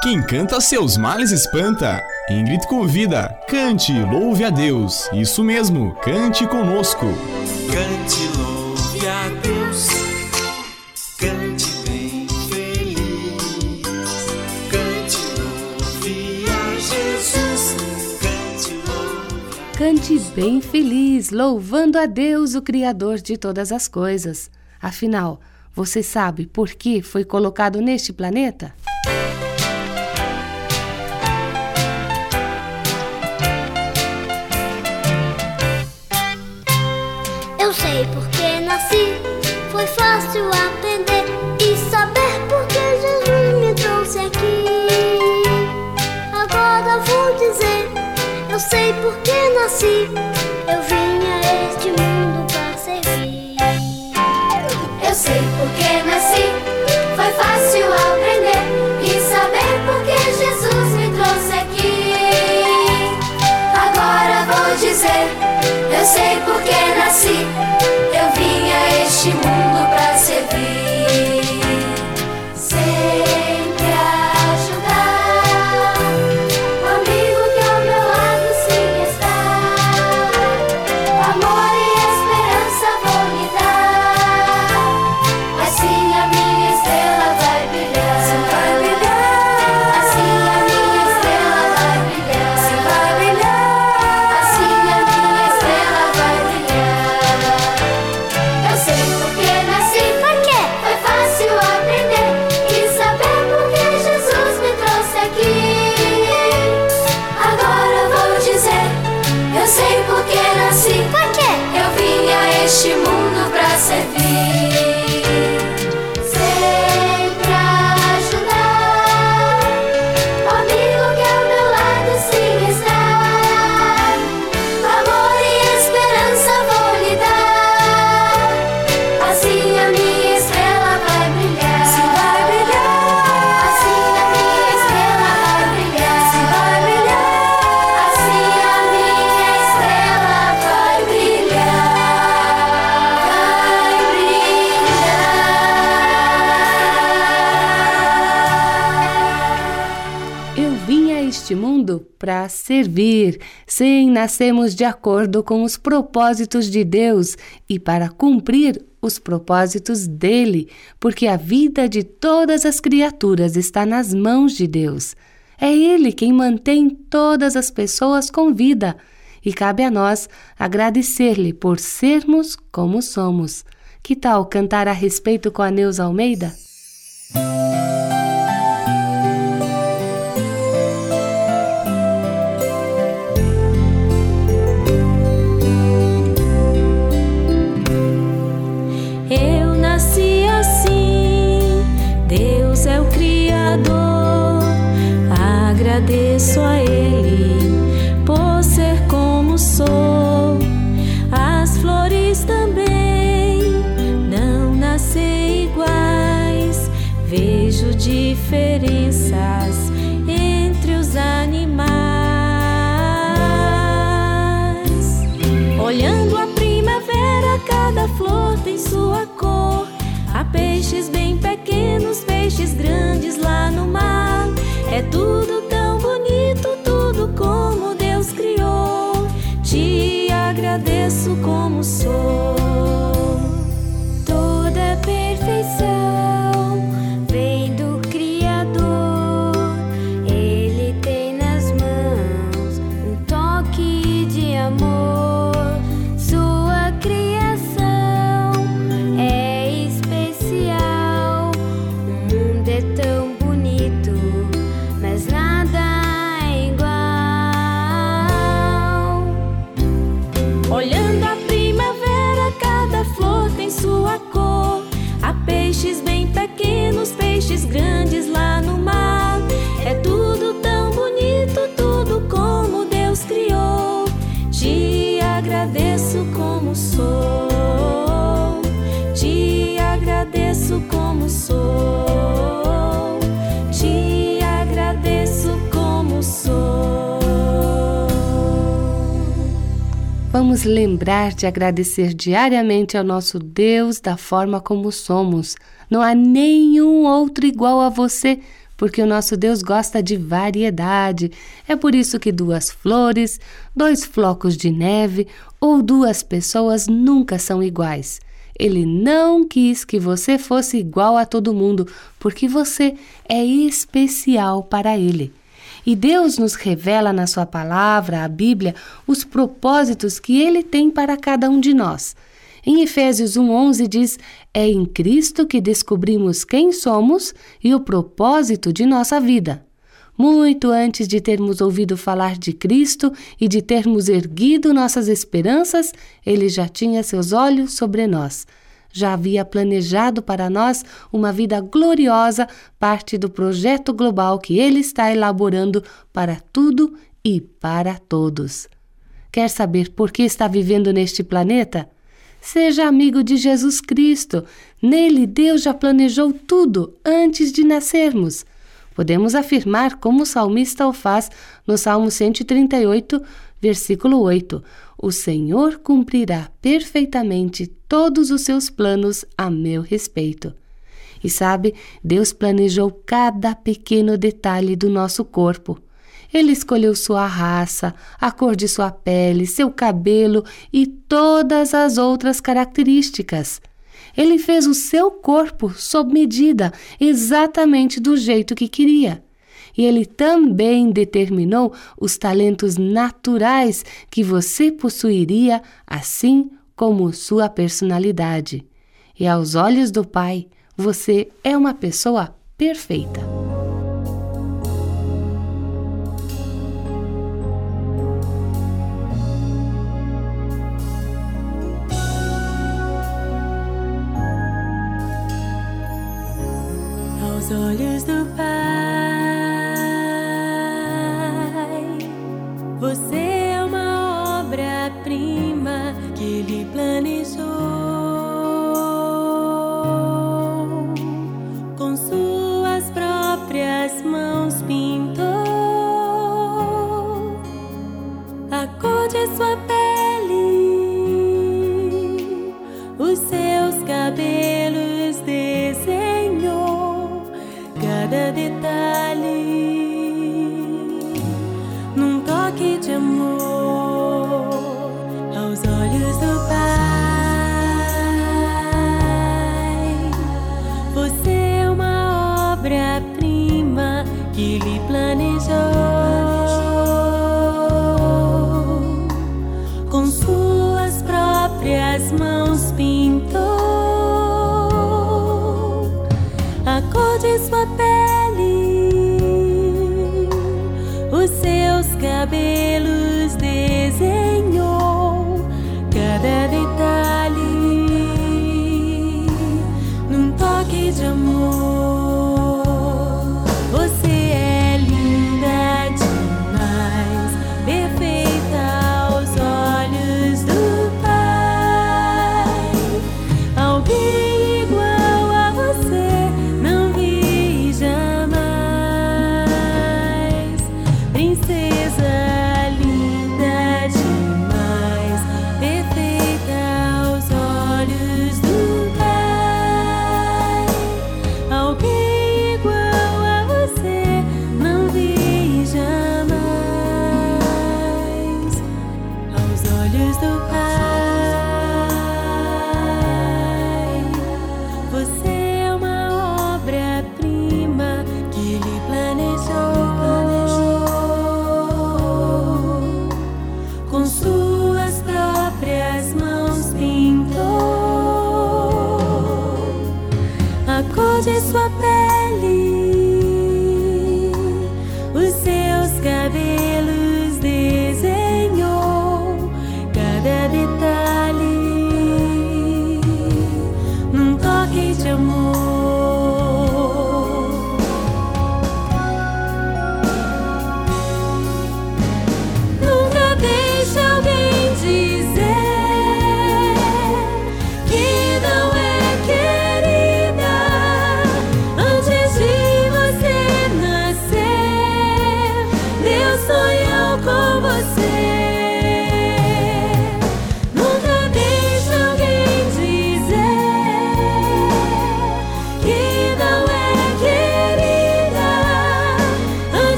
Quem canta seus males espanta. Ingrid convida. Cante, louve a Deus. Isso mesmo, cante conosco. Cante, louve a Deus. Cante bem feliz. Cante, louve a Jesus. Cante, louve. Cante bem feliz, louvando a Deus, o Criador de todas as coisas. Afinal, você sabe por que foi colocado neste planeta? Sei porque nasci, foi fácil aprender e saber porque Jesus me trouxe aqui. Agora vou dizer, eu sei porque nasci, eu vim a este mundo eu sei porque nasci, eu vim a este mundo para servir. Sim, nascemos de acordo com os propósitos de Deus e para cumprir os propósitos dele, porque a vida de todas as criaturas está nas mãos de Deus. É Ele quem mantém todas as pessoas com vida e cabe a nós agradecer-lhe por sermos como somos. Que tal cantar a respeito com a Neuza Almeida? Agradeço a Ele sou. Vamos lembrar de agradecer diariamente ao nosso Deus da forma como somos. Não há nenhum outro igual a você, porque o nosso Deus gosta de variedade. É por isso que duas flores, dois flocos de neve ou duas pessoas nunca são iguais. Ele não quis que você fosse igual a todo mundo, porque você é especial para ele. E Deus nos revela na Sua palavra, a Bíblia, os propósitos que Ele tem para cada um de nós. Em Efésios 1,11 diz: É em Cristo que descobrimos quem somos e o propósito de nossa vida. Muito antes de termos ouvido falar de Cristo e de termos erguido nossas esperanças, Ele já tinha seus olhos sobre nós. Já havia planejado para nós uma vida gloriosa, parte do projeto global que Ele está elaborando para tudo e para todos. Quer saber por que está vivendo neste planeta? Seja amigo de Jesus Cristo. Nele, Deus já planejou tudo antes de nascermos. Podemos afirmar, como o salmista o faz no Salmo 138, versículo 8: O Senhor cumprirá perfeitamente todos os seus planos a meu respeito. E sabe, Deus planejou cada pequeno detalhe do nosso corpo. Ele escolheu sua raça, a cor de sua pele, seu cabelo e todas as outras características. Ele fez o seu corpo sob medida, exatamente do jeito que queria. E ele também determinou os talentos naturais que você possuiria, assim como sua personalidade. E aos olhos do Pai, você é uma pessoa perfeita. aos olhos do Pai.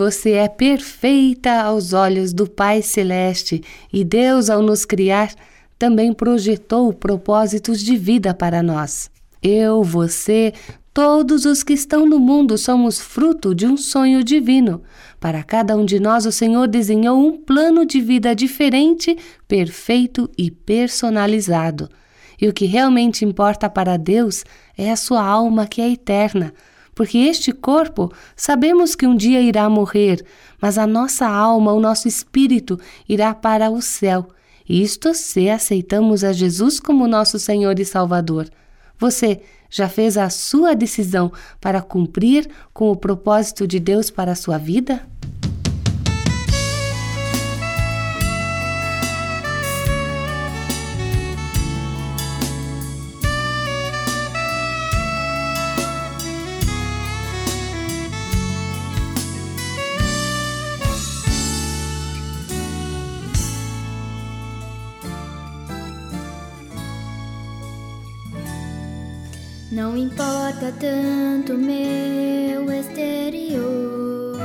Você é perfeita aos olhos do Pai Celeste e Deus, ao nos criar, também projetou propósitos de vida para nós. Eu, você, todos os que estão no mundo somos fruto de um sonho divino. Para cada um de nós, o Senhor desenhou um plano de vida diferente, perfeito e personalizado. E o que realmente importa para Deus é a sua alma que é eterna porque este corpo sabemos que um dia irá morrer, mas a nossa alma, o nosso espírito irá para o céu. Isto se aceitamos a Jesus como nosso Senhor e Salvador. Você já fez a sua decisão para cumprir com o propósito de Deus para a sua vida? Importa tanto meu exterior,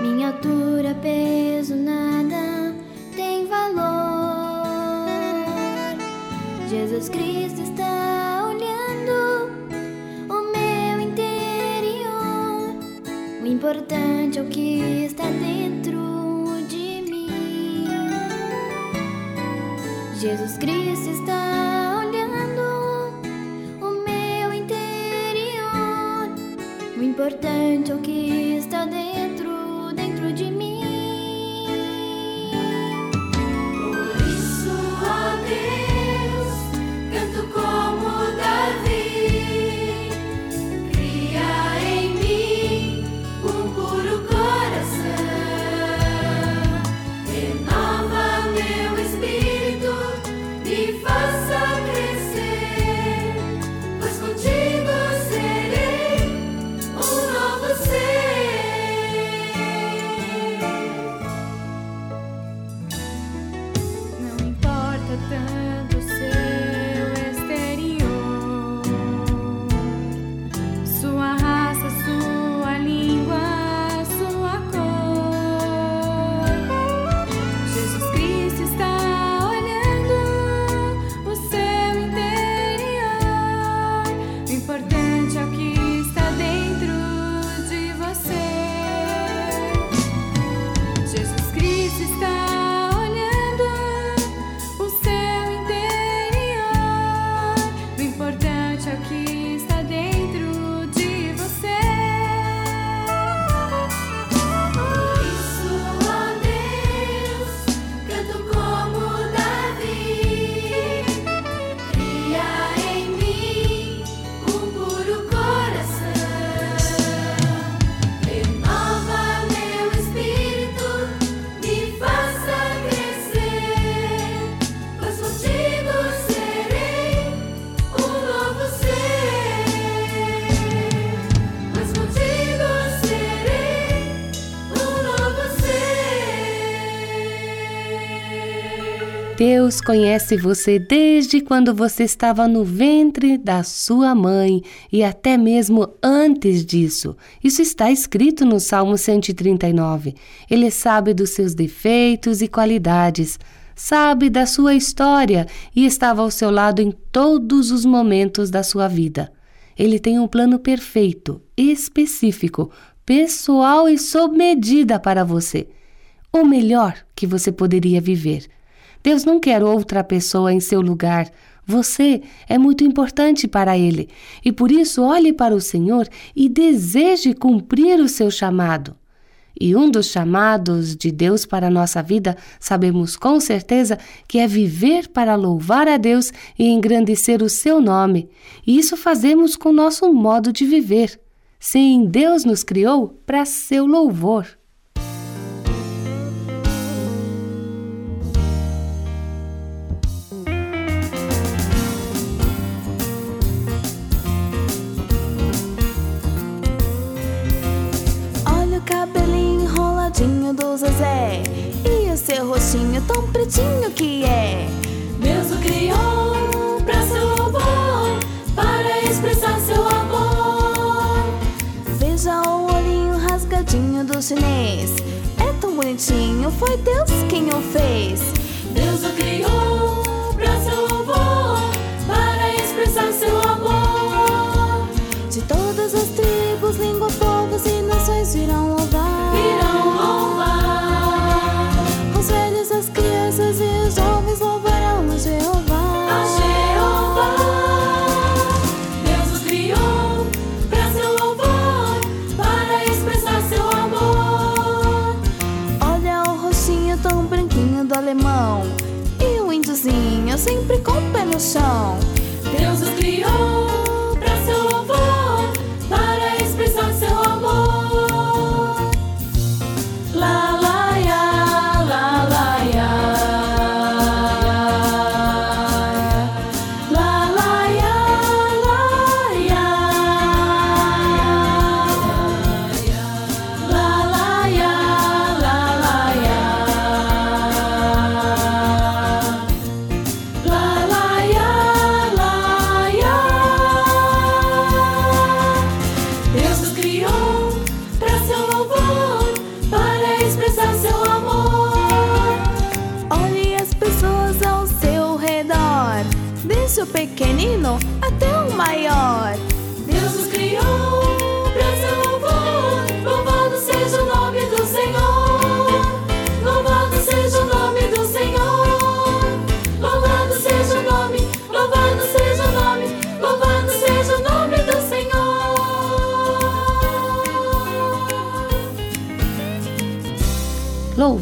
minha altura, peso, nada tem valor. Jesus Cristo está olhando o meu interior. O importante é o que está dentro de mim. Jesus Cristo está O importante é o que está dentro, Deus conhece você desde quando você estava no ventre da sua mãe e até mesmo antes disso. Isso está escrito no Salmo 139. Ele sabe dos seus defeitos e qualidades, sabe da sua história e estava ao seu lado em todos os momentos da sua vida. Ele tem um plano perfeito, específico, pessoal e sob medida para você. O melhor que você poderia viver. Deus não quer outra pessoa em seu lugar. Você é muito importante para Ele e por isso olhe para o Senhor e deseje cumprir o seu chamado. E um dos chamados de Deus para a nossa vida, sabemos com certeza que é viver para louvar a Deus e engrandecer o seu nome. E isso fazemos com o nosso modo de viver. Sim, Deus nos criou para seu louvor.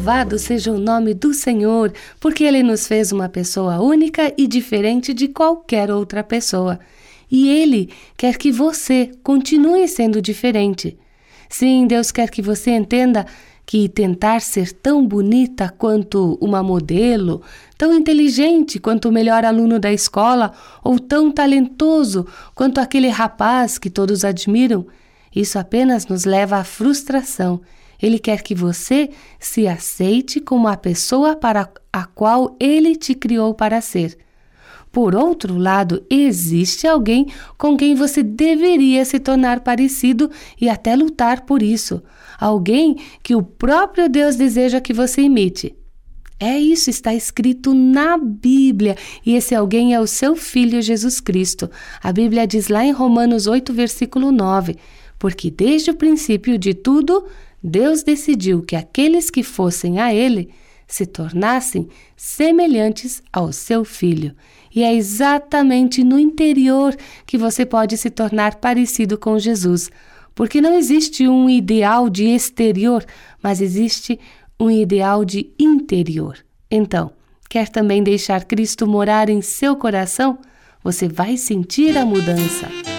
Louvado seja o nome do Senhor, porque Ele nos fez uma pessoa única e diferente de qualquer outra pessoa. E Ele quer que você continue sendo diferente. Sim, Deus quer que você entenda que tentar ser tão bonita quanto uma modelo, tão inteligente quanto o melhor aluno da escola, ou tão talentoso quanto aquele rapaz que todos admiram, isso apenas nos leva à frustração. Ele quer que você se aceite como a pessoa para a qual ele te criou para ser. Por outro lado, existe alguém com quem você deveria se tornar parecido e até lutar por isso. Alguém que o próprio Deus deseja que você imite. É isso, está escrito na Bíblia, e esse alguém é o seu filho Jesus Cristo. A Bíblia diz lá em Romanos 8, versículo 9: Porque desde o princípio de tudo, Deus decidiu que aqueles que fossem a Ele se tornassem semelhantes ao seu filho. E é exatamente no interior que você pode se tornar parecido com Jesus, porque não existe um ideal de exterior, mas existe um ideal de interior. Então, quer também deixar Cristo morar em seu coração? Você vai sentir a mudança.